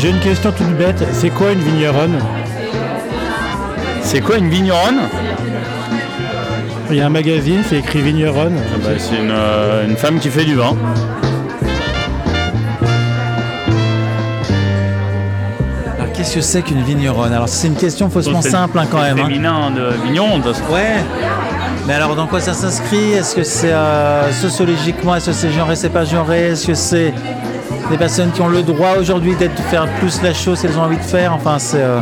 J'ai une question toute bête. C'est quoi une vigneronne C'est quoi une vigneronne Il y a un magazine, c'est écrit vigneronne. Ah bah, C'est une, euh, une femme qui fait du vin. Alors qu'est-ce que c'est qu'une vigneronne Alors c'est une question faussement C'est- simple hein, quand c'est même. hein. Féminin de vigneron. Ouais. Mais alors dans quoi ça s'inscrit? Est-ce que c'est euh, sociologiquement, est-ce que c'est genré, c'est pas genré? Est-ce que c'est des personnes qui ont le droit aujourd'hui d'être de faire plus la chose qu'elles ont envie de faire Enfin c'est euh,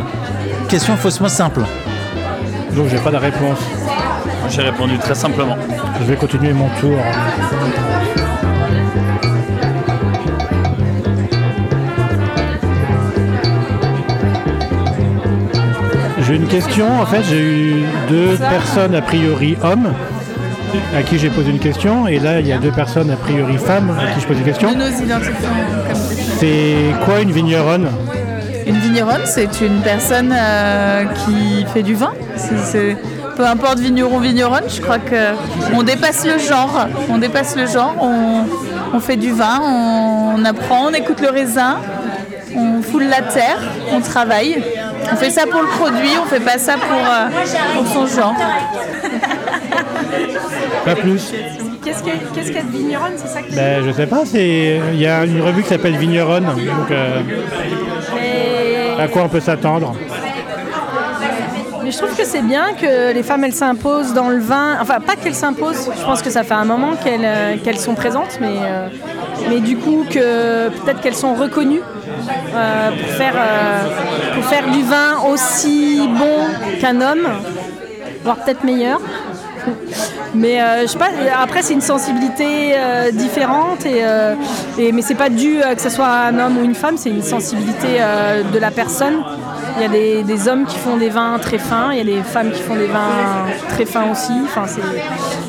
question faussement simple. Donc j'ai pas de réponse. J'ai répondu très simplement. Je vais continuer mon tour. J'ai une question. En fait, j'ai eu deux personnes a priori hommes à qui j'ai posé une question. Et là, il y a deux personnes a priori femmes à qui je pose une question. C'est quoi une vigneronne? Une vigneronne, c'est une personne euh, qui fait du vin. Peu importe vigneron, vigneronne, je crois que on dépasse le genre. On dépasse le genre. On, on fait du vin, on, on apprend, on écoute le raisin, on foule la terre, on travaille. On fait ça pour le produit, on fait pas ça pour, euh, pour son genre. Pas plus. Qu'est-ce que- qu'est-ce qu'être vigneronne C'est ça que tu Ben, je sais pas. Il y a une revue qui s'appelle Vigneronne. Donc, euh, à quoi on peut s'attendre mais je trouve que c'est bien que les femmes elles s'imposent dans le vin. Enfin, pas qu'elles s'imposent. Je pense que ça fait un moment qu'elles euh, sont présentes, mais euh, mais du coup que peut-être qu'elles sont reconnues euh, pour faire pour faire du vin aussi bon qu'un homme, voire peut-être meilleur. Mais euh, je sais pas, après c'est une sensibilité euh, différente, et, euh, et- mais c'est pas dû que ce soit un homme ou une femme, c'est une sensibilité de la personne. Il y a des, hommes qui font des vins très fins, il y a des femmes qui font des vins très fins aussi. Enfin,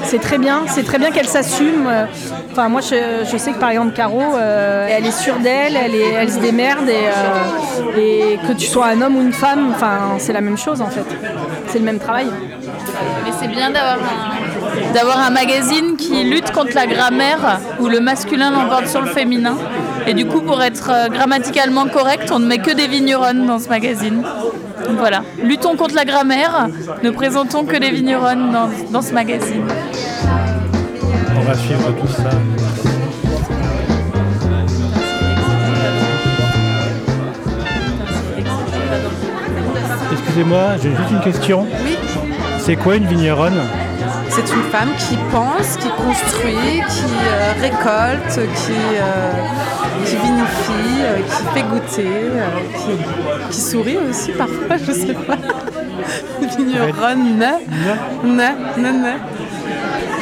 c'est, très bien, c'est très bien qu'elle s'assume. Euh, Enfin, moi je, sais que par exemple Caro, elle est sûre d'elle, elle, se démerde, et, et que tu sois un homme ou une femme, enfin, c'est la même chose en fait. C'est le même travail. Mais c'est bien d'avoir un, d'avoir un magazine qui lutte contre la grammaire où le masculin l'emporte sur le féminin. Et du coup, pour être euh, grammaticalement correct, on ne met que des vigneronnes dans ce magazine. Donc voilà, luttons contre la grammaire, ne présentons que des vigneronnes dans, dans ce magazine. On va suivre tout ça. Excusez-moi, j'ai juste une question. Oui, C'est quoi une vigneronne? C'est une femme qui pense, qui construit, qui euh, récolte, qui, euh, qui vinifie, euh, qui fait goûter, qui, qui sourit aussi parfois, je sais pas. Vigneronne, ne, ne, ne, ne.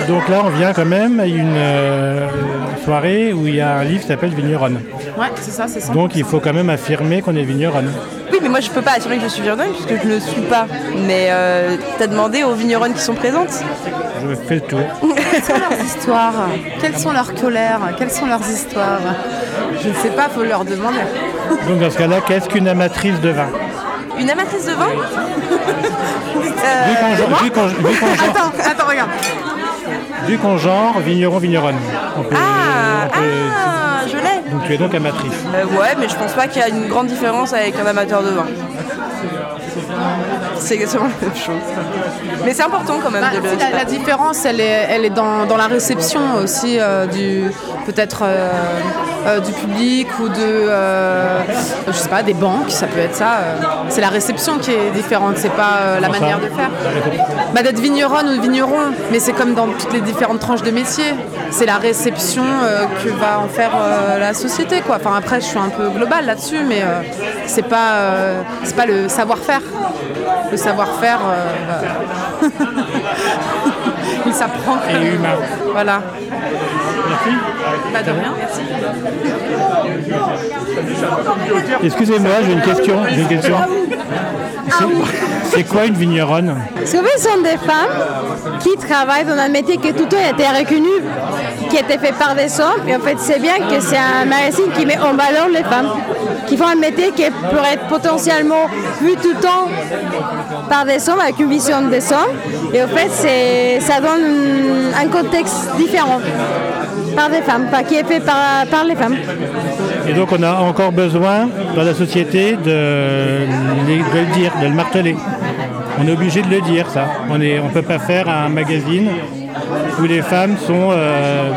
Donc là, on vient quand même à une euh, soirée où il y a un livre qui s'appelle Vigneronne. Ouais, c'est ça, c'est ça. Donc il faut quand même affirmer qu'on est vigneronne. Oui, mais moi je peux pas assurer que je suis vigneronne puisque je ne le suis pas. Mais euh, t'as demandé aux vigneronnes qui sont présentes Je fais le tour. Quelles sont leurs histoires? Quelles sont leurs colères? Quelles sont leurs histoires? Je ne sais pas, faut leur demander. Donc dans ce cas-là, qu'est-ce qu'une amatrice de vin? Une amatrice de vin Vu qu'on genre- vu qu'on- Attends, attends, regarde. vu qu'on genre, vigneron, vigneronne. On peut- Ah, on peut- ah, je l'ai Donc tu es donc amatrice. Euh, Ouais, mais je pense pas qu'il y a une grande différence avec un amateur de vin. C'est exactement la même chose. Mais c'est important quand même Bah, de le si, la, la différence, elle est, elle est dans, dans la réception aussi euh, du peut-être euh, euh, du public ou de euh, je sais pas des banques, ça peut être ça. euh. c'est la réception qui est différente, c'est pas euh, la manière de faire. Bah, d'être vigneronne ou vigneron, mais c'est comme dans toutes les différentes tranches de métier. C'est la réception euh, que va en faire euh, la société, quoi. Enfin après, je suis un peu globale là-dessus, mais euh, c'est pas euh, c'est pas le savoir-faire. Le savoir-faire, euh, Et humain. Voilà. Merci. Pas de rien. Excusez-moi, j'ai une question. J'ai une question. C'est- C'est quoi une vigneronne? Ce sont des femmes qui travaillent dans un métier qui tout le temps a été reconnu, qui été fait par des hommes. Et en fait, c'est bien que c'est un magazine qui met en valeur les femmes, qui font un métier qui pourrait être potentiellement vu tout le temps par des hommes, avec une vision des hommes. Et en fait, c'est- ça donne un contexte différent. par des femmes, qui est fait par, les femmes. Et donc on a encore besoin dans la société de, de le dire, de le marteler. On est obligé de le dire ça. On ne on peut pas faire un magazine où les femmes sont euh,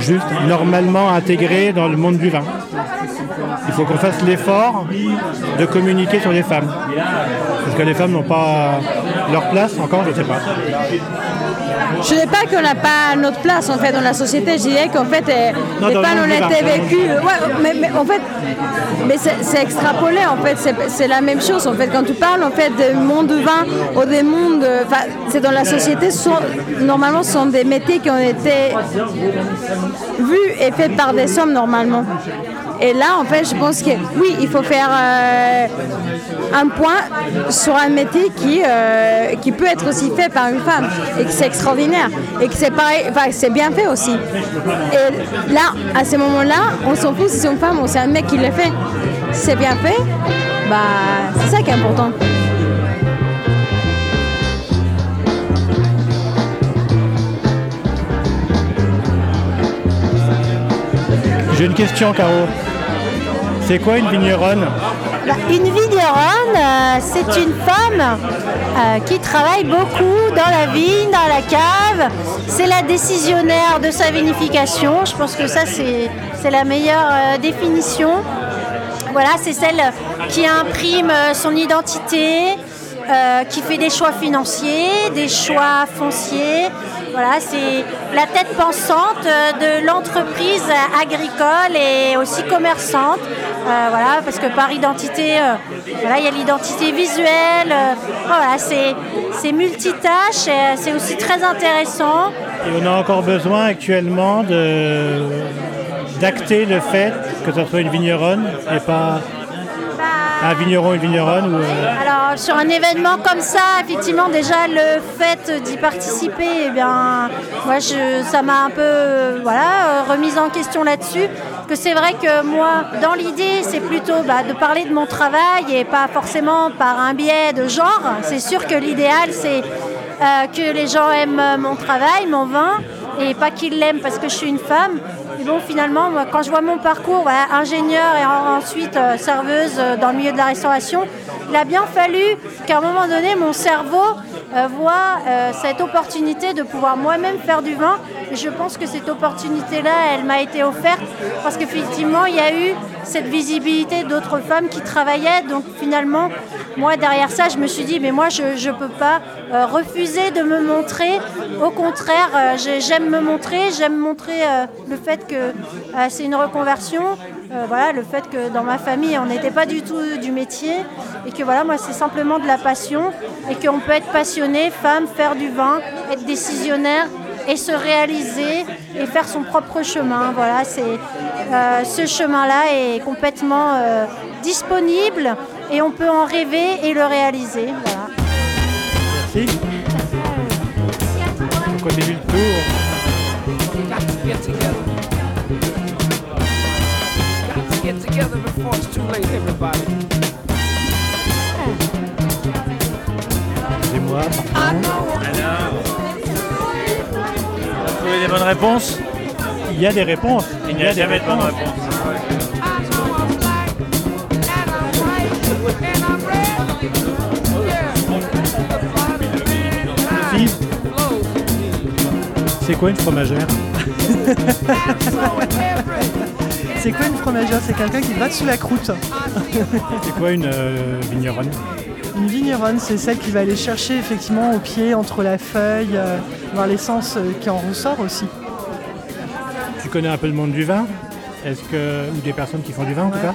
juste normalement intégrées dans le monde du vin. Il faut qu'on fasse l'effort de communiquer sur les femmes. Parce que les femmes n'ont pas leur place encore, je ne sais pas. Je ne dis pas qu'on n'a pas notre place en fait dans la société. Je dirais qu'en fait, Non, les femmes ont été vécues. Ouais, mais, mais en fait, mais c'est extrapolé en fait. C'est- la même chose en fait. Quand tu parles en fait du monde du vin ou des mondes, euh, enfin, c'est dans la société. Sont, normalement, ce sont des métiers qui ont été vus et faits par des hommes normalement. Et là, en fait, je pense que oui, il faut faire euh, un point sur un métier qui, euh, qui peut être aussi fait par une femme et que c'est extraordinaire et que c'est pareil, enfin, c'est bien fait aussi. Et là, à ce moment-là, on s'en fout si c'est une femme ou c'est un mec qui le fait. Si c'est bien fait, bah, c'est ça qui est important. J'ai une question, Caro. C'est quoi une vigneronne Bah, Une vigneronne, euh, c'est une femme euh, qui travaille beaucoup dans la vigne, dans la cave. C'est la décisionnaire de sa vinification. Je pense que ça, c'est la meilleure euh, définition. Voilà, c'est celle qui imprime son identité, qui fait des choix financiers, des choix fonciers. Voilà, c'est la tête pensante de l'entreprise agricole et aussi commerçante. Euh, voilà, parce que par identité, euh, voilà, il y a l'identité visuelle. euh, voilà, c'est multitâche, c'est aussi très intéressant. Et on a encore besoin actuellement d'acter le fait que ce soit une vigneronne et pas un vigneron, vigneronne. Euh, Alors sur un événement comme ça, effectivement déjà le fait d'y participer, eh moi ça m'a un peu euh, euh, remise en question là-dessus. Que c'est vrai que moi, dans l'idée, c'est plutôt bah, de parler de mon travail et pas forcément par un biais de genre. C'est sûr que l'idéal c'est que les gens aiment mon travail, mon vin, et pas qu'ils l'aiment parce que je suis une femme. Et bon, finalement, moi, quand je vois mon parcours, ingénieur et en- ensuite euh, serveuse euh, dans le milieu de la restauration, il a bien fallu qu'à un moment donné, mon cerveau euh, voit euh, cette opportunité de pouvoir moi-même faire du vin. Et je pense que cette opportunité-là, elle m'a été offerte parce qu'effectivement, il y a eu cette visibilité d'autres femmes qui travaillaient. Donc finalement, moi, derrière ça, je me suis dit, mais moi, je ne peux pas euh, refuser de me montrer. Au contraire, j'ai- j'aime me montrer, j'aime montrer le fait que c'est une reconversion. Euh, voilà, le fait que dans ma famille, on n'était pas du tout du métier et que voilà, moi, c'est simplement de la passion et qu'on peut être passionné, femme, faire du vin, être décisionnaire et se réaliser et faire son propre chemin. Voilà, c'est euh, ce chemin-là est complètement euh, disponible et on peut en rêver et le réaliser. Voilà. Merci. Donc on débute le tour. Too late, everybody. Excusez-moi. Vous trouvez des bonnes réponses? Il y a des réponses. Il n'y a jamais de bonnes réponses. C'est quoi une fromagère? C'est quoi une fromagère? C'est quelqu'un qui va sous la croûte. C'est quoi une euh, vigneronne? Une vigneronne, c'est celle qui va aller chercher effectivement au pied, entre la feuille, euh, voir l'essence euh, qui en ressort aussi. Tu connais un peu le monde du vin? Est-ce que ou des personnes qui font du vin en tout cas?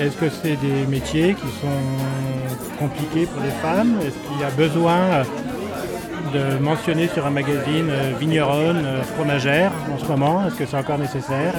Est-ce que c'est des métiers qui sont compliqués pour les femmes? Est-ce qu'il y a besoin euh, de mentionner sur un magazine euh, vigneronne, euh, fromagère en ce moment Est-ce que c'est encore nécessaire?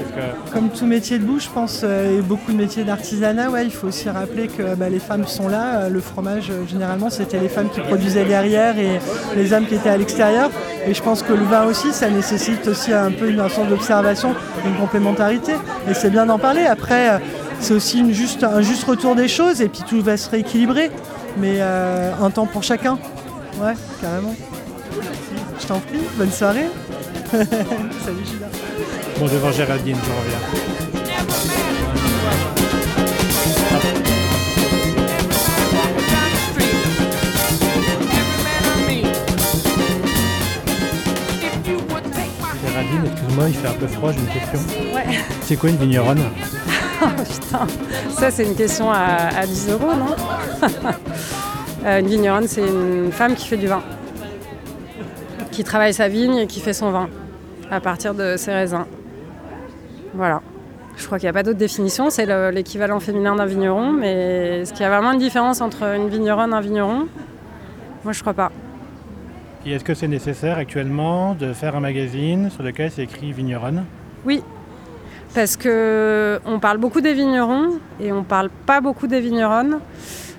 Comme tout métier debout, je pense, euh, et beaucoup de métiers d'artisanat, ouais, il faut aussi rappeler que bah, les femmes sont là. Le fromage, généralement, c'était les femmes qui produisaient derrière et les hommes qui étaient à l'extérieur. Et je pense que le vin aussi, ça nécessite aussi un peu une sorte d'observation, une complémentarité. Et c'est bien d'en parler. Après, c'est aussi juste, un juste retour des choses et puis tout va se rééquilibrer. Mais un temps pour chacun. Ouais, carrément. Je t'en prie, bonne soirée. Salut Julia. Bon, devant Géraldine, je reviens. Géraldine, excuse-moi, il fait un peu froid, j'ai une question. Ouais. C'est quoi une vigneronne Oh putain, ça c'est une question à, à 10 euros, non? Euh, Une vigneronne, c'est une femme qui fait du vin, qui travaille sa vigne et qui fait son vin à partir de ses raisins. Voilà. Je crois qu'il n'y a pas d'autre définition, c'est le- l'équivalent féminin d'un vigneron, mais est-ce qu'il y a vraiment une différence entre une vigneronne et un vigneron? Moi je crois pas. Et est-ce que c'est nécessaire actuellement de faire un magazine sur lequel c'est écrit vigneronne? Oui, parce que on parle beaucoup des vignerons et on parle pas beaucoup des vigneronnes.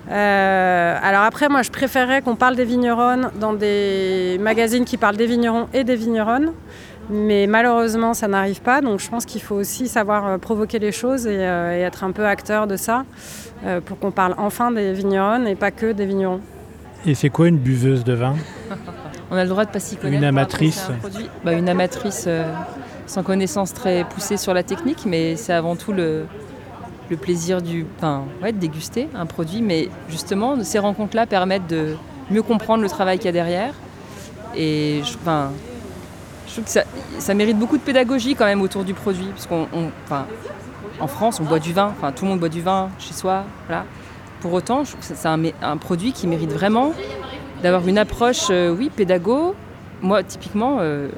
Euh, alors après, moi, je préférerais qu'on parle des vigneronnes dans des magazines qui parlent des vignerons et des vigneronnes. Mais malheureusement, ça n'arrive pas. Donc je pense qu'il faut aussi savoir euh, provoquer les choses et, euh, et être un peu acteur de ça euh, pour qu'on parle enfin des vigneronnes et pas que des vignerons. Et c'est quoi une buveuse de vin? On a le droit de pas s'y connaître. Une pour amatrice. un. Bah, une amatrice euh, sans connaissance très poussée sur la technique, mais c'est avant tout le, le plaisir du, enfin, ouais, de déguster un produit. Mais justement, ces rencontres-là permettent de mieux comprendre le travail qu'il y a derrière. Et je, enfin, je trouve que ça, mérite beaucoup de pédagogie quand même autour du produit, parce qu'on, en France, on boit du vin. Enfin, tout le monde boit du vin chez soi. Pour autant, je trouve que c'est un produit qui mérite vraiment d'avoir une approche, euh, oui, pédago. Moi, typiquement, euh,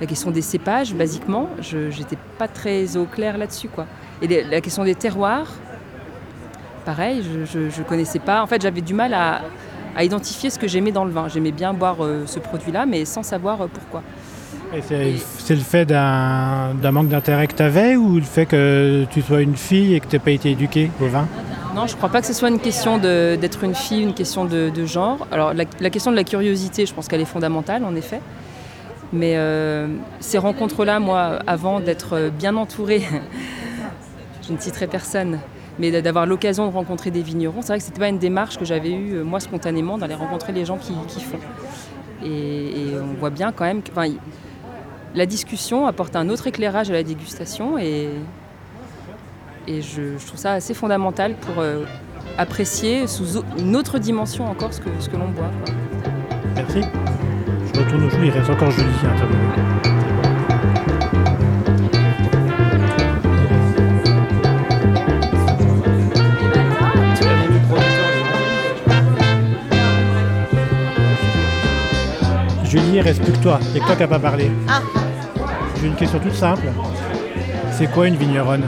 la question des cépages, basiquement, je n'étais pas très au clair là-dessus. quoi. Et les- la question des terroirs, pareil, je ne connaissais pas. En fait, j'avais du mal à, à identifier ce que j'aimais dans le vin. J'aimais bien boire euh, ce produit-là, mais sans savoir euh, pourquoi. C'est le fait d'un manque d'intérêt que tu avais ou le fait que tu sois une fille et que tu n'aies pas été éduquée au vin? Non, je ne crois pas que ce soit une question d'être une fille, une question de, de genre. Alors, la, la question de la curiosité, je pense qu'elle est fondamentale, en effet. Mais euh, ces rencontres-là, moi, avant d'être bien entourée, je ne citerai personne, mais d'avoir l'occasion de rencontrer des vignerons, c'est vrai que ce n'était pas une démarche que j'avais eue, euh, moi, spontanément, d'aller rencontrer les gens qui, font. Et, on voit bien quand même que enfin, la discussion apporte un autre éclairage à la dégustation et, je, trouve ça assez fondamental pour euh, apprécier sous une autre dimension encore ce que, l'on boit. Merci. Je retourne au jeu, il reste encore Julie. hein, t'as Il reste plus que toi. A que toi qui n'as pas parlé. Ah. J'ai une question toute simple. C'est quoi une vigneronne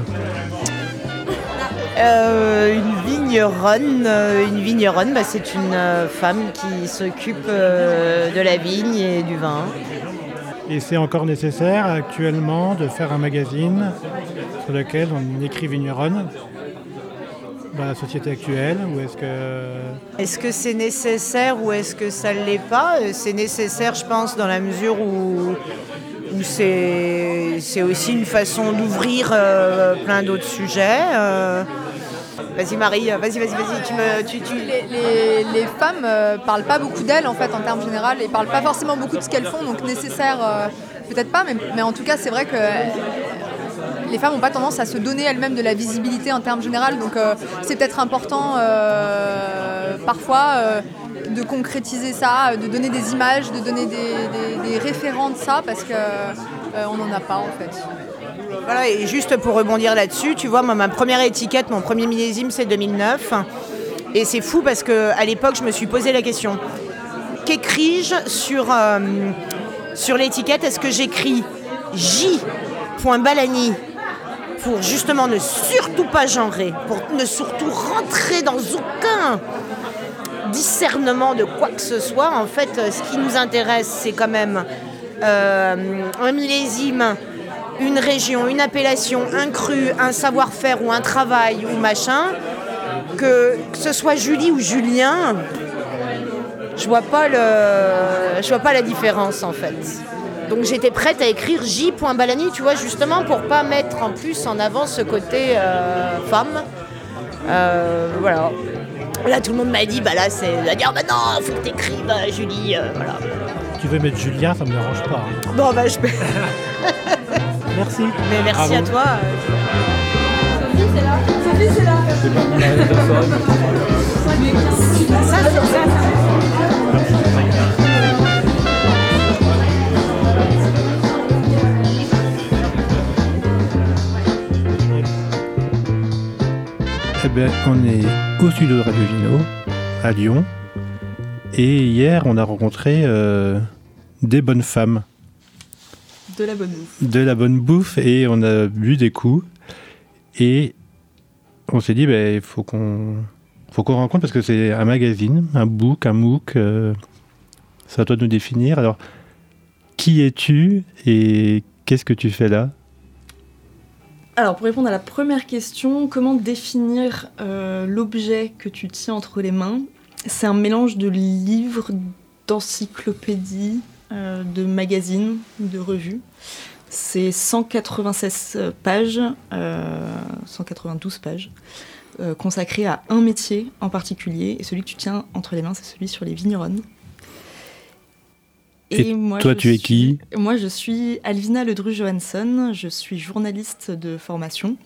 Euh, une vigneronne, euh, une vigneronne, bah, c'est une euh, femme qui s'occupe euh, de la vigne et du vin. Et c'est encore nécessaire actuellement de faire un magazine sur lequel on écrit vigneronne dans la société actuelle ou est-ce que Est-ce que c'est nécessaire ou est-ce que ça ne l'est pas? C'est nécessaire, je pense, dans la mesure où, où c'est c'est aussi une façon d'ouvrir euh, plein d'autres sujets. euh. Vas-y Marie, vas-y, vas-y, vas-y, tu me... Tu, tu... Les, les- les femmes euh, parlent pas beaucoup d'elles en fait en termes général et parlent pas forcément beaucoup de ce qu'elles font donc nécessaire euh, peut-être pas mais, mais en tout cas c'est vrai que euh, les femmes n'ont pas tendance à se donner elles-mêmes de la visibilité en termes général donc euh, c'est peut-être important euh, parfois euh, de concrétiser ça, de donner des images, de donner des, référents de ça parce que euh, on n'en a pas en fait. Voilà, et juste pour rebondir là-dessus, tu vois, ma première étiquette, mon premier millésime, c'est 2009. Et c'est fou parce qu'à l'époque, je me suis posé la question. Qu'écris-je sur, sur l'étiquette? Est-ce que j'écris J.Balani pour justement ne surtout pas genrer, pour ne surtout rentrer dans aucun discernement de quoi que ce soit. En fait, euh, ce qui nous intéresse, c'est quand même euh, un millésime, une région, une appellation, un cru, un savoir-faire ou un travail ou machin. Que, que ce soit Julie ou Julien, je vois pas le, je vois pas la différence en fait. Donc j'étais prête à écrire J.Balani, tu vois, justement pour pas mettre en plus en avant ce côté euh, femme. Euh, voilà. Là, tout le monde m'a dit, bah là, c'est à dire, bah non, faut que t'écrives, euh, Julie, euh, voilà. tu veux mettre Julien, ça me dérange pas. hein. Bon, bah, je peux. Merci. Mais merci Bravo. à toi. Sophie, c'est là. Sophie, c'est là. Ça, c'est ça. Eh bien, on est au studio de Radio Vino, à Lyon. Et hier, on a rencontré euh, des bonnes femmes, De la bonne bouffe. de la bonne bouffe, et on a bu des coups. Et on s'est dit, ben, il faut qu'on faut qu'on rencontre parce que c'est un magazine, un book, un MOOC. euh, c'est à toi de nous définir. Alors, qui es-tu et qu'est-ce que tu fais là? Alors, pour répondre à la première question, comment définir euh, l'objet que tu tiens entre les mains? C'est un mélange de livres, d'encyclopédies, euh, de magazines, de revues. C'est 196 pages, euh, 192 pages, euh, consacrées à un métier en particulier. Et celui que tu tiens entre les mains, c'est celui sur les vigneronnes. Et toi, tu es qui Moi, je suis Alvina Ledru-Johansson. Je suis journaliste de formation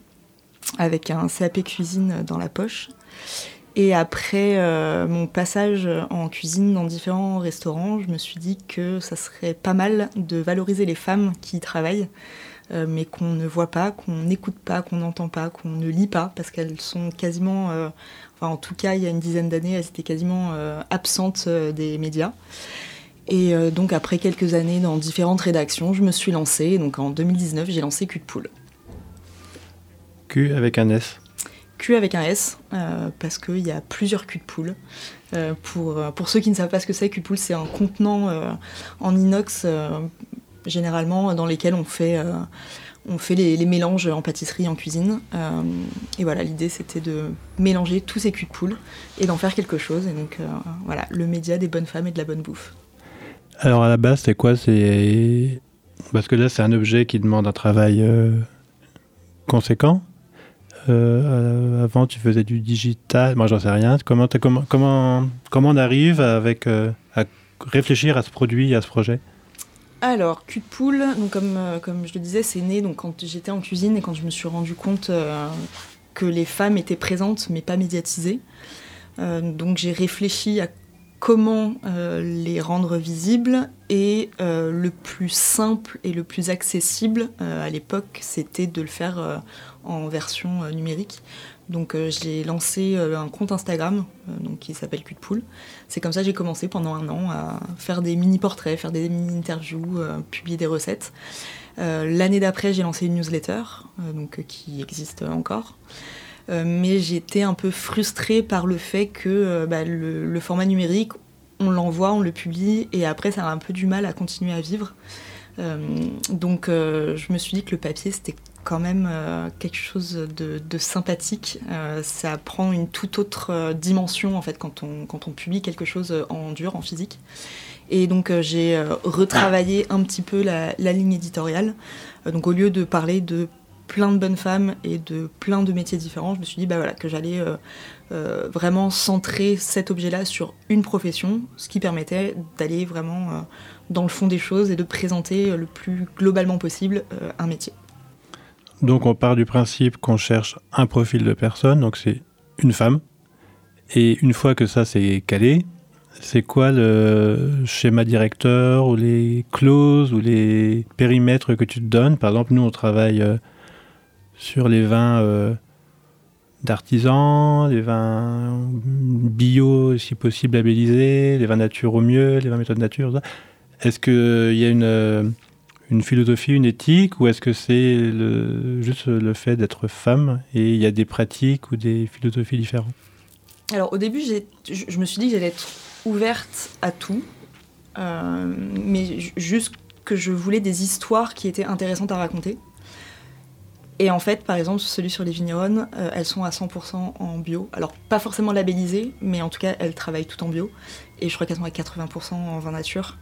avec un CAP cuisine dans la poche. Et après euh, mon passage en cuisine dans différents restaurants, je me suis dit que ça serait pas mal de valoriser les femmes qui y travaillent, euh, mais qu'on ne voit pas, qu'on n'écoute pas, qu'on n'entend pas, qu'on ne lit pas, parce qu'elles sont quasiment, euh, enfin en tout cas il y a une dizaine d'années, elles étaient quasiment euh, absentes euh, des médias. Et euh, donc après quelques années dans différentes rédactions, je me suis lancée. Donc en 2019, j'ai lancé Cul de Poule. Q avec un S. Q avec un S, euh, parce qu'il y a plusieurs culs de poule. Euh, pour, pour ceux qui ne savent pas ce que c'est, cul de poule, c'est un contenant en inox, généralement, dans lesquels on fait, on fait les, les mélanges en pâtisserie, en cuisine. Et voilà, l'idée, c'était de mélanger tous ces culs de poule et d'en faire quelque chose. Et donc, voilà, le média des bonnes femmes et de la bonne bouffe. Alors à la base, c'est quoi? C'est parce que là, c'est un objet qui demande un travail euh, conséquent. Euh, euh, avant, tu faisais du digital. Moi, j'en sais rien. Comment, comment, comment, on arrive à réfléchir à ce produit, à ce projet? Alors, cul de poule, donc comme, je le disais, c'est né donc, quand j'étais en cuisine et quand je me suis rendu compte que les femmes étaient présentes mais pas médiatisées. Donc j'ai réfléchi à comment euh, les rendre visibles et euh, le plus simple et le plus accessible euh, à l'époque, c'était de le faire en version numérique. Donc j'ai lancé un compte Instagram qui s'appelle Cul Poule. C'est comme ça que j'ai commencé pendant un an à faire des mini-portraits, faire des mini-interviews, publier des recettes. L'année d'après, j'ai lancé une newsletter donc, qui existe encore. Euh, mais j'étais un peu frustrée par le fait que euh, bah, le, format numérique, on l'envoie, on le publie, et après ça a un peu du mal à continuer à vivre. Euh, donc je me suis dit que le papier c'était quand même quelque chose de, sympathique. Ça prend une toute autre dimension en fait quand on, quand on publie quelque chose en dur, en physique. Et donc j'ai retravaillé un petit peu la, ligne éditoriale. Donc au lieu de parler de plein de bonnes femmes et de plein de métiers différents, je me suis dit bah voilà, que j'allais euh, euh, vraiment centrer cet objet-là sur une profession, ce qui permettait d'aller vraiment euh, dans le fond des choses et de présenter le plus globalement possible un métier. Donc on part du principe qu'on cherche un profil de personne, donc c'est une femme. Et une fois que ça c'est calé, c'est quoi le schéma directeur ou les clauses ou les périmètres que tu te donnes? Par exemple, nous on travaille sur les vins euh, d'artisans, les vins bio si possible labellisés, les vins nature au mieux, les vins méthode nature. Est-ce qu'il y a une, euh, une philosophie, une éthique, ou est-ce que c'est juste le fait d'être femme et il y a des pratiques ou des philosophies différentes? Alors au début, je me suis dit que j'allais être ouverte à tout, euh, mais ju- juste que je voulais des histoires qui étaient intéressantes à raconter. Et en fait, par exemple, celui sur les vigneronnes, euh, elles sont à 100% en bio. Alors, pas forcément labellisées, mais en tout cas, elles travaillent tout en bio. Et je crois qu'elles sont à 80% en vin nature.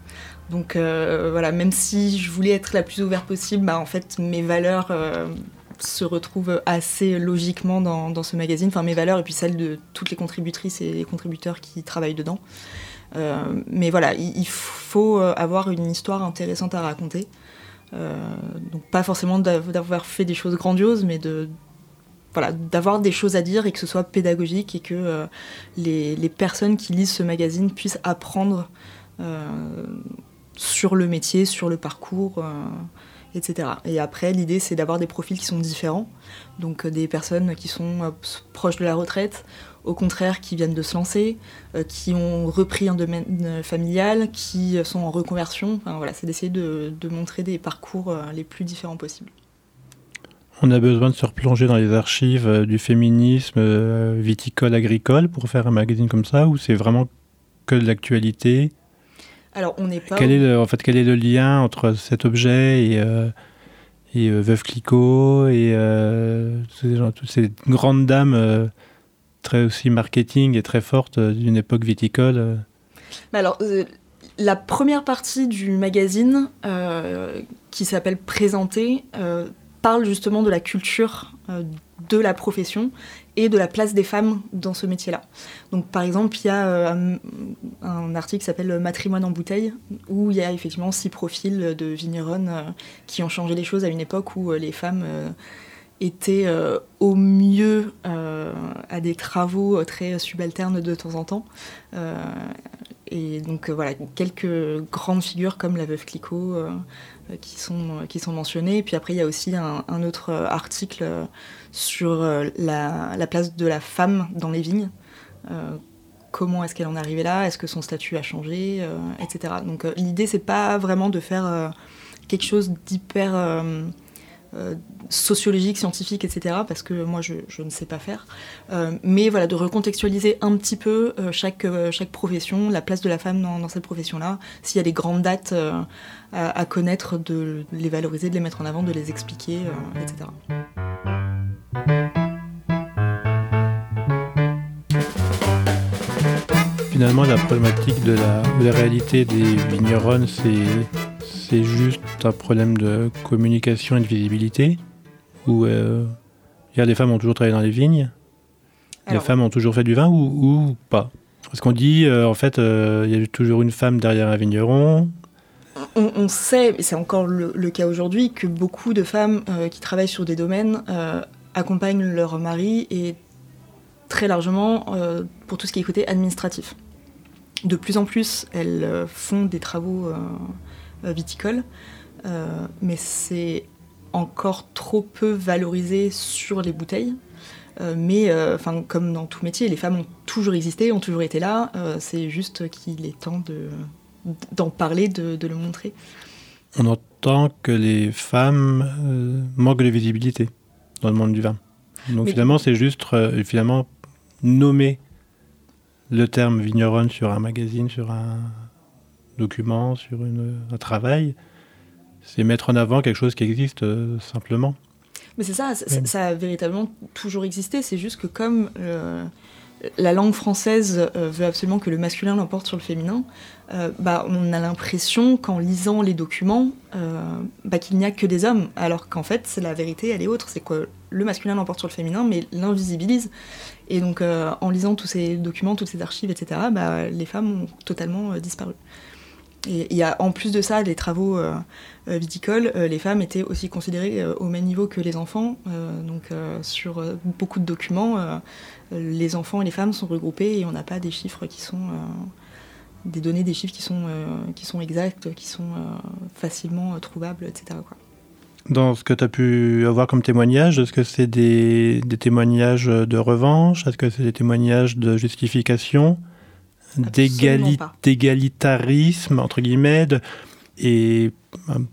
Donc euh, voilà, même si je voulais être la plus ouverte possible, bah, en fait, mes valeurs euh, se retrouvent assez logiquement dans, ce magazine, enfin mes valeurs et puis celles de toutes les contributrices et contributeurs qui travaillent dedans. Mais voilà, il, il, faut avoir une histoire intéressante à raconter. Euh, donc pas forcément d'avoir fait des choses grandioses, mais de voilà, d'avoir des choses à dire et que ce soit pédagogique et que euh, les, les, personnes qui lisent ce magazine puissent apprendre euh, sur le métier, sur le parcours, etc. Et après, l'idée, c'est d'avoir des profils qui sont différents. Donc des personnes qui sont proches de la retraite, au contraire, qui viennent de se lancer, qui ont repris un domaine familial, qui sont en reconversion. Enfin, voilà, c'est d'essayer de, de, montrer des parcours les plus différents possibles. On a besoin de se replonger dans les archives euh, du féminisme euh, viticole agricole pour faire un magazine comme ça ou c'est vraiment que de l'actualité? Alors on n'est pas. Quel est le, en fait quel est le lien entre cet objet et, euh, et euh, Veuve Clicquot et euh, toutes ces grandes dames euh, très aussi marketing et très fortes d'une époque viticole Alors la première partie du magazine qui s'appelle Présenter parle justement de la culture euh, de la profession et de la place des femmes dans ce métier-là. Donc par exemple, il y a euh, un, un, article qui s'appelle Matrimoine en bouteille, où il y a effectivement six profils de vigneronnes euh, qui ont changé les choses à une époque où euh, les femmes euh, étaient euh, au mieux à des travaux très subalternes de temps en temps. et donc voilà, quelques grandes figures comme la veuve Clicquot qui sont, qui sont mentionnés. Et puis après, il y a aussi un, autre article sur la, la, place de la femme dans les vignes. Euh, comment est-ce qu'elle en est arrivée là? Est-ce que son statut a changé? Euh, Etc. Donc euh, l'idée, c'est pas vraiment de faire quelque chose d'hyper euh, sociologique, scientifique, etc. Parce que moi, je, ne sais pas faire. Euh, mais voilà, de recontextualiser un petit peu euh, chaque, chaque profession, la place de la femme dans, cette profession-là. S'il y a des grandes dates à, connaître, de les valoriser, de les mettre en avant, de les expliquer, etc. Finalement, la problématique de la, de la réalité des vigneronnes, c'est c'est juste un problème de communication et de visibilité où euh, les femmes ont toujours travaillé dans les vignes? Alors, les femmes ont toujours fait du vin ou, ou pas? Parce qu'on dit, euh, en fait, il euh, y a toujours une femme derrière un vigneron. On, on sait, et c'est encore le, le cas aujourd'hui, que beaucoup de femmes euh, qui travaillent sur des domaines accompagnent leur mari et très largement pour tout ce qui est côté administratif. De plus en plus, elles font des travaux viticole, euh, mais c'est encore trop peu valorisé sur les bouteilles. Euh, mais enfin, comme dans tout métier, les femmes ont toujours existé, ont toujours été là. c'est juste qu'il est temps de, d'en parler, de, de, le montrer. On entend que les femmes euh, manquent de visibilité dans le monde du vin. Donc finalement, c'est juste euh, finalement nommer le terme vigneronne sur un magazine, sur un, document, sur une, un travail, c'est mettre en avant quelque chose qui existe euh, simplement. Mais c'est ça, ça, ça, a véritablement toujours existé, c'est juste que comme euh, la langue française euh, veut absolument que le masculin l'emporte sur le féminin, euh, bah, on a l'impression qu'en lisant les documents, bah, qu'il n'y a que des hommes, alors qu'en fait la vérité elle est autre, c'est que le masculin l'emporte sur le féminin, mais l'invisibilise. Et donc en lisant tous ces documents, toutes ces archives, etc., bah, les femmes ont totalement disparu. Et il y a en plus de ça les travaux euh, viticoles, euh, les femmes étaient aussi considérées euh, au même niveau que les enfants. donc sur beaucoup de documents, les enfants et les femmes sont regroupés et on n'a pas des chiffres qui sont des données, des chiffres qui sont qui sont exacts, qui sont facilement trouvables, etc. Dans ce que tu as pu avoir comme témoignage, est-ce que c'est des témoignages de revanche? Est-ce que c'est des témoignages de justification? D'égalitarisme, entre guillemets, de, et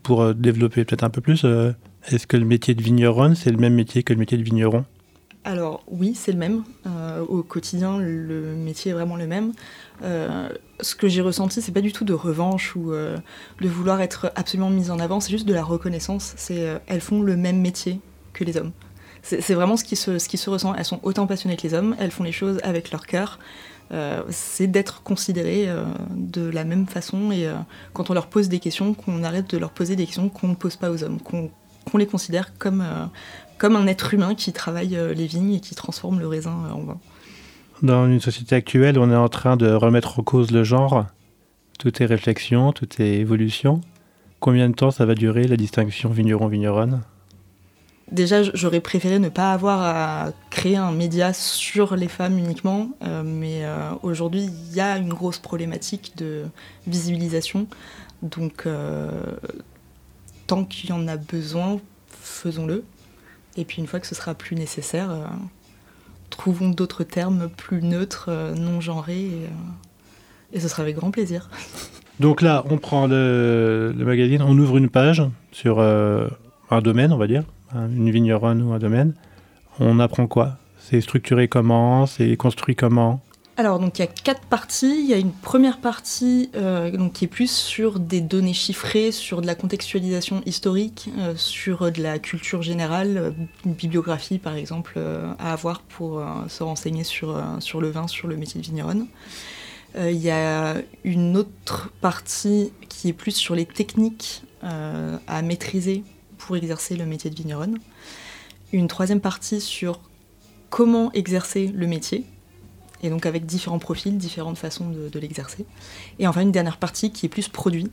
pour développer peut-être un peu plus, euh, est-ce que le métier de vigneronne, c'est le même métier que le métier de vigneron? Alors oui, c'est le même. Euh, au quotidien, le métier est vraiment le même. Euh, ce que j'ai ressenti, c'est pas du tout de revanche ou euh, de vouloir être absolument mise en avant, c'est juste de la reconnaissance. C'est euh, elles font le même métier que les hommes. C'est vraiment ce qui, se, ce qui se ressent. Elles sont autant passionnées que les hommes, elles font les choses avec leur cœur. Euh, c'est d'être considérées euh, de la même façon et euh, quand on leur pose des questions, qu'on arrête de leur poser des questions qu'on ne pose pas aux hommes, qu'on les considère comme, comme un être humain qui travaille les vignes et qui transforme le raisin en vin. Dans une société actuelle, on est en train de remettre en cause le genre. Tout est réflexion, tout est évolution. Combien de temps ça va durer la distinction vigneron-vigneronne? Déjà, j'aurais préféré ne pas avoir à créer un média sur les femmes uniquement, euh, mais euh, aujourd'hui, il y a une grosse problématique de visibilisation. Donc, euh, tant qu'il y en a besoin, faisons-le. Et puis, une fois que ce sera plus nécessaire, trouvons d'autres termes plus neutres, non genrés, et, ce sera avec grand plaisir. Donc là, on prend le, magazine, on ouvre une page sur un domaine, on va dire, une vigneronne ou un domaine. On apprend quoi? C'est structuré comment? C'est construit comment? Alors, donc il y a quatre parties. Il y a une première partie euh, donc, qui est plus sur des données chiffrées, sur de la contextualisation historique, euh, sur de la culture générale, euh, une bibliographie par exemple à avoir pour se renseigner sur, sur le vin, sur le métier de vigneronne. Il y a une autre partie qui est plus sur les techniques à maîtriser pour exercer le métier de vigneronne. Une troisième partie sur comment exercer le métier, et donc avec différents profils, différentes façons de, l'exercer. Et enfin une dernière partie qui est plus produit,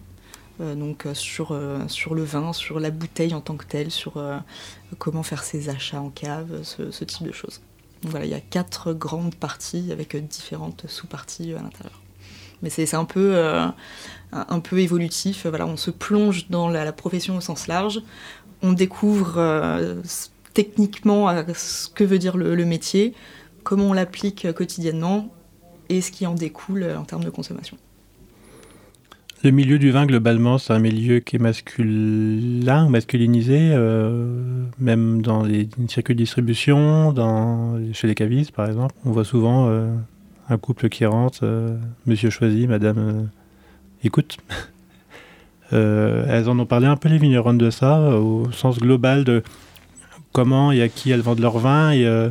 euh, donc euh, sur, euh, sur le vin, sur la bouteille en tant que telle, sur comment faire ses achats en cave, ce, type de choses. Donc voilà, il y a quatre grandes parties avec différentes sous-parties à l'intérieur. Mais c'est un peu, un, peu évolutif. Voilà, on se plonge dans la profession au sens large. On découvre euh, techniquement euh, ce que veut dire le, métier, comment on l'applique euh, quotidiennement et ce qui en découle en termes de consommation. Le milieu du vin, globalement, c'est un milieu qui est masculin, masculinisé, même dans les circuits de distribution, chez les cavistes, par exemple. On voit souvent un couple qui rentre, monsieur choisi, madame écoute. Euh, elles en ont parlé un peu, les vigneronnes, de ça, euh, au sens global de comment et à qui elles vendent leur vin, et, euh,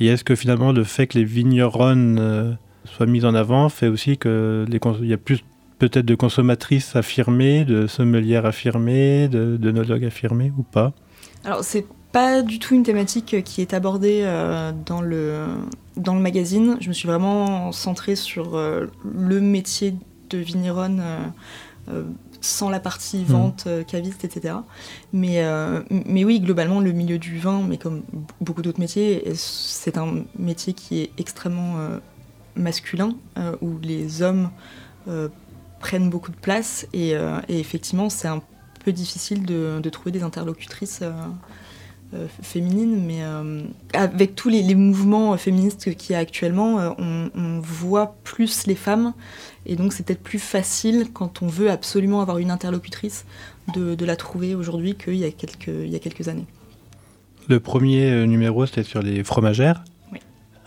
est-ce que finalement le fait que les vigneronnes soient mises en avant fait aussi que les cons- il y a plus peut-être de consommatrices affirmées, de sommelières affirmées, de d'œnologues affirmés ou pas? Alors, c'est pas du tout une thématique qui est abordée dans, le, dans le magazine. Je me suis vraiment centrée sur le métier de vigneronne sans la partie vente, euh, caviste, etc. Mais, euh, mais oui, globalement, le milieu du vin, mais comme beaucoup d'autres métiers, c'est un métier qui est extrêmement euh, masculin, où les hommes prennent beaucoup de place. Et, effectivement, c'est un peu difficile de trouver des interlocutrices euh, féminines, mais euh, avec tous les, les mouvements féministes qu'il y a actuellement, euh, on, on voit plus les femmes, et donc c'est peut-être plus facile quand on veut absolument avoir une interlocutrice de, de la trouver aujourd'hui qu'il y, a quelques- il y a quelques années. Le premier numéro, c'était sur les fromagères. Oui.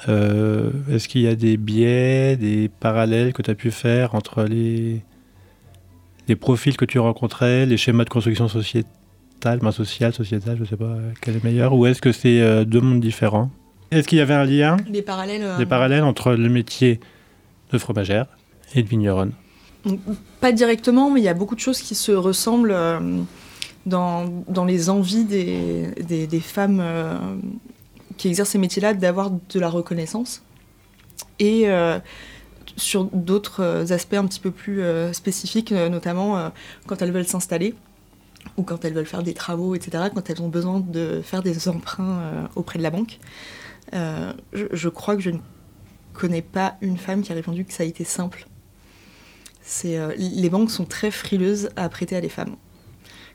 Euh, Est-ce qu'il y a des biais, des parallèles que tu as pu faire entre les, les profils que tu rencontrais, les schémas de construction sociétale, ben, sociale, sociétale, je ne sais pas quel est meilleur, ou est-ce que c'est euh, deux mondes différents? Est-ce qu'il y avait un lien, Les parallèles, euh, des parallèles entre le métier de fromagère et de vigneronne. Pas directement, mais il y a beaucoup de choses qui se ressemblent euh, dans, dans les envies des, des, des femmes euh, qui exercent ces métiers-là d'avoir de la reconnaissance. Et euh, sur d'autres euh, aspects un petit peu plus euh, spécifiques, euh, notamment euh, quand elles veulent s'installer ou quand elles veulent faire des travaux, etc., quand elles ont besoin de faire des emprunts euh, auprès de la banque. Euh, je, crois que je ne connais pas une femme qui a répondu que ça a été simple euh, les banques sont très frileuses à prêter à des femmes.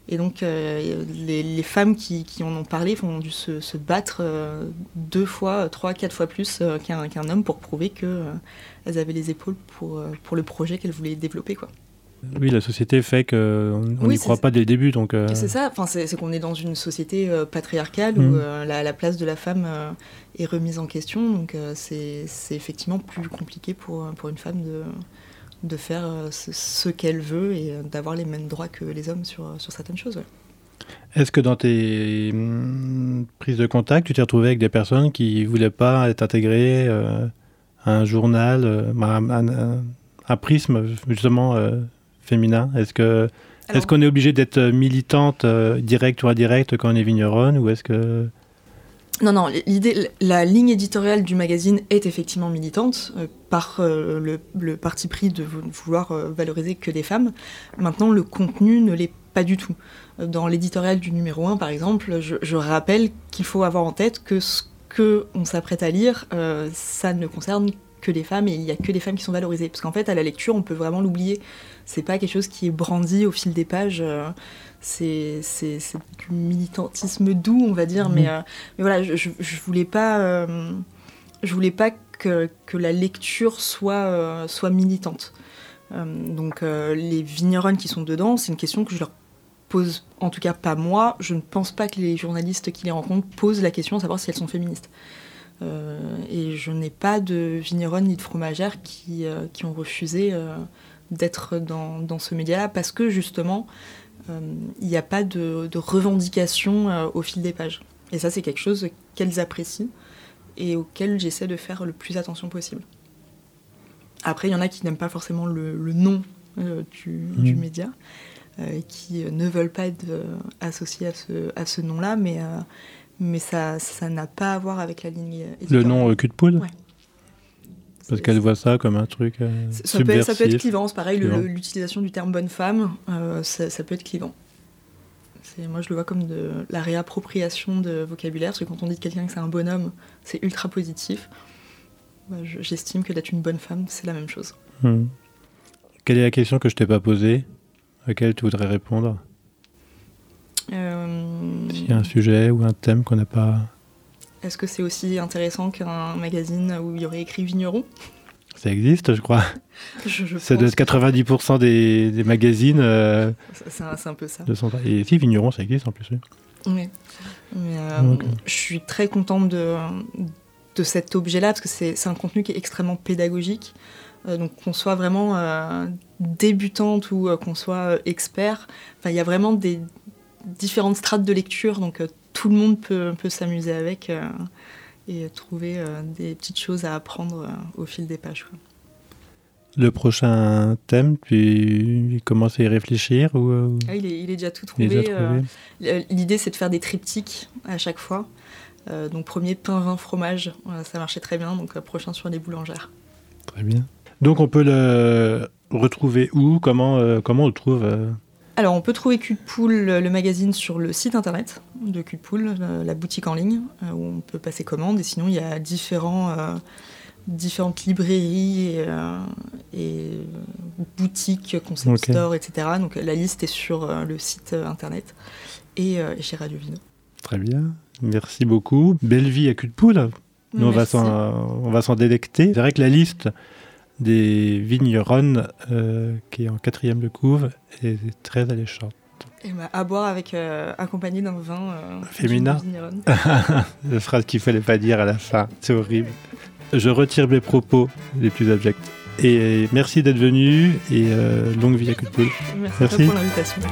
Et donc, les, femmes qui, en ont parlé ont dû se, battre deux fois, trois, quatre fois plus qu'un homme pour prouver qu'elles avaient les épaules pour, pour le projet qu'elles voulaient développer. Quoi. Oui, la société fait qu'on n'y Oui, croit pas dès le début. Donc, euh, C'est ça, enfin, c'est qu'on est dans une société euh, patriarcale où euh, la, la place de la femme est remise en question. Donc, c'est effectivement plus compliqué pour, pour une femme de, de faire ce, ce qu'elle veut et d'avoir les mêmes droits que les hommes sur, sur certaines choses. ouais. Est-ce que dans tes hum, prises de contact, tu t'es retrouvé avec des personnes qui voulaient pas être intégrées à un journal, euh, à un, prisme justement féminin Est-ce que Est-ce qu'on est obligé d'être militante, euh, directe ou indirecte, quand on est vigneronne Ou est-ce que. Non, non, l'idée, la ligne éditoriale du magazine est effectivement militante euh, par euh, le, le, parti pris de vouloir euh, valoriser que des femmes. Maintenant, le contenu ne l'est pas du tout. Dans l'éditorial du numéro 1, par exemple, je, je rappelle qu'il faut avoir en tête que ce qu'on s'apprête à lire, ça ne concerne que les femmes et il n'y a que les femmes qui sont valorisées. Parce qu'en fait, à la lecture, on peut vraiment l'oublier. C'est pas quelque chose qui est brandi au fil des pages c'est du militantisme doux, on va dire. Mais, euh, mais voilà, je, je, voulais pas, euh, je voulais pas que, que la lecture soit, euh, soit militante. donc les vigneronnes qui sont dedans, c'est une question que je leur pose, en tout cas pas moi. Je ne pense pas que les journalistes qui les rencontrent posent la question de savoir si elles sont féministes. Et je n'ai pas de vigneronnes ni de fromagères qui, qui ont refusé d'être dans, dans, ce média-là parce que justement, il euh, n'y a pas de, revendication euh, au fil des pages. Et ça, c'est quelque chose qu'elles apprécient et auquel j'essaie de faire le plus attention possible. Après, il y en a qui n'aiment pas forcément le, nom euh, du, mmh. média, qui ne veulent pas être associés à ce, à ce nom-là, mais, mais ça n'a pas à voir avec la ligne Le nom cul de poule parce qu'elle voit ça comme un truc euh, ça, peut, ça, peut, être clivant, c'est pareil, l'utilisation du terme bonne femme, euh, ça, peut être clivant. Moi, je le vois comme de la réappropriation de vocabulaire, parce que quand on dit de quelqu'un que c'est un bonhomme, c'est ultra positif. Bah, j'estime que d'être une bonne femme, c'est la même chose. Hmm. Quelle est la question que je t'ai pas posée, à laquelle tu voudrais répondre? Euh... S'il y a un sujet ou un thème qu'on n'a pas est-ce que c'est aussi intéressant qu'un magazine où il y aurait écrit vigneron? Ça existe, je crois. c'est de 90% des, des magazines. Euh, c'est un, peu ça. Et si, vigneron, ça existe en plus. Oui. Euh, je suis très contente de, de cet objet-là parce que c'est un contenu qui est extrêmement pédagogique. Euh, donc qu'on soit vraiment débutante ou qu'on soit expert, il y a vraiment des différentes strates de lecture. Donc tout le monde peut, peut s'amuser avec euh, et trouver euh, des petites choses à apprendre euh, au fil des pages. Le prochain thème, tu commences à y réfléchir ou, ah, il, est, il, est, déjà tout trouvé. L'idée, c'est de faire des triptyques à chaque fois. donc, premier, pain, vin, fromage, ça marchait très bien. Donc, prochain sur les boulangères. Très bien. Donc, on peut le retrouver où? Comment, comment on le trouve alors, on peut trouver Cul de Poule, le magazine, sur le site internet de Cul de Poule, la boutique en ligne, euh, où on peut passer commande. Et sinon, il y a différents, euh, différentes librairies et, euh, boutiques, concept store, etc. Donc, la liste est sur le site internet et, chez Radio Vino. Très bien. Merci beaucoup. Belle vie à Cul de Poule. Nous, on va s'en délecter. C'est vrai que la liste des vigneronnes euh, qui est en quatrième de couve et très alléchante. Et bah, à boire avec euh, accompagné d'un vin euh, féminin. la phrase qu'il fallait pas dire à la fin, c'est horrible. Je retire mes propos les plus abjects. Et merci d'être venu et longue vie à Merci, merci. pour l'invitation.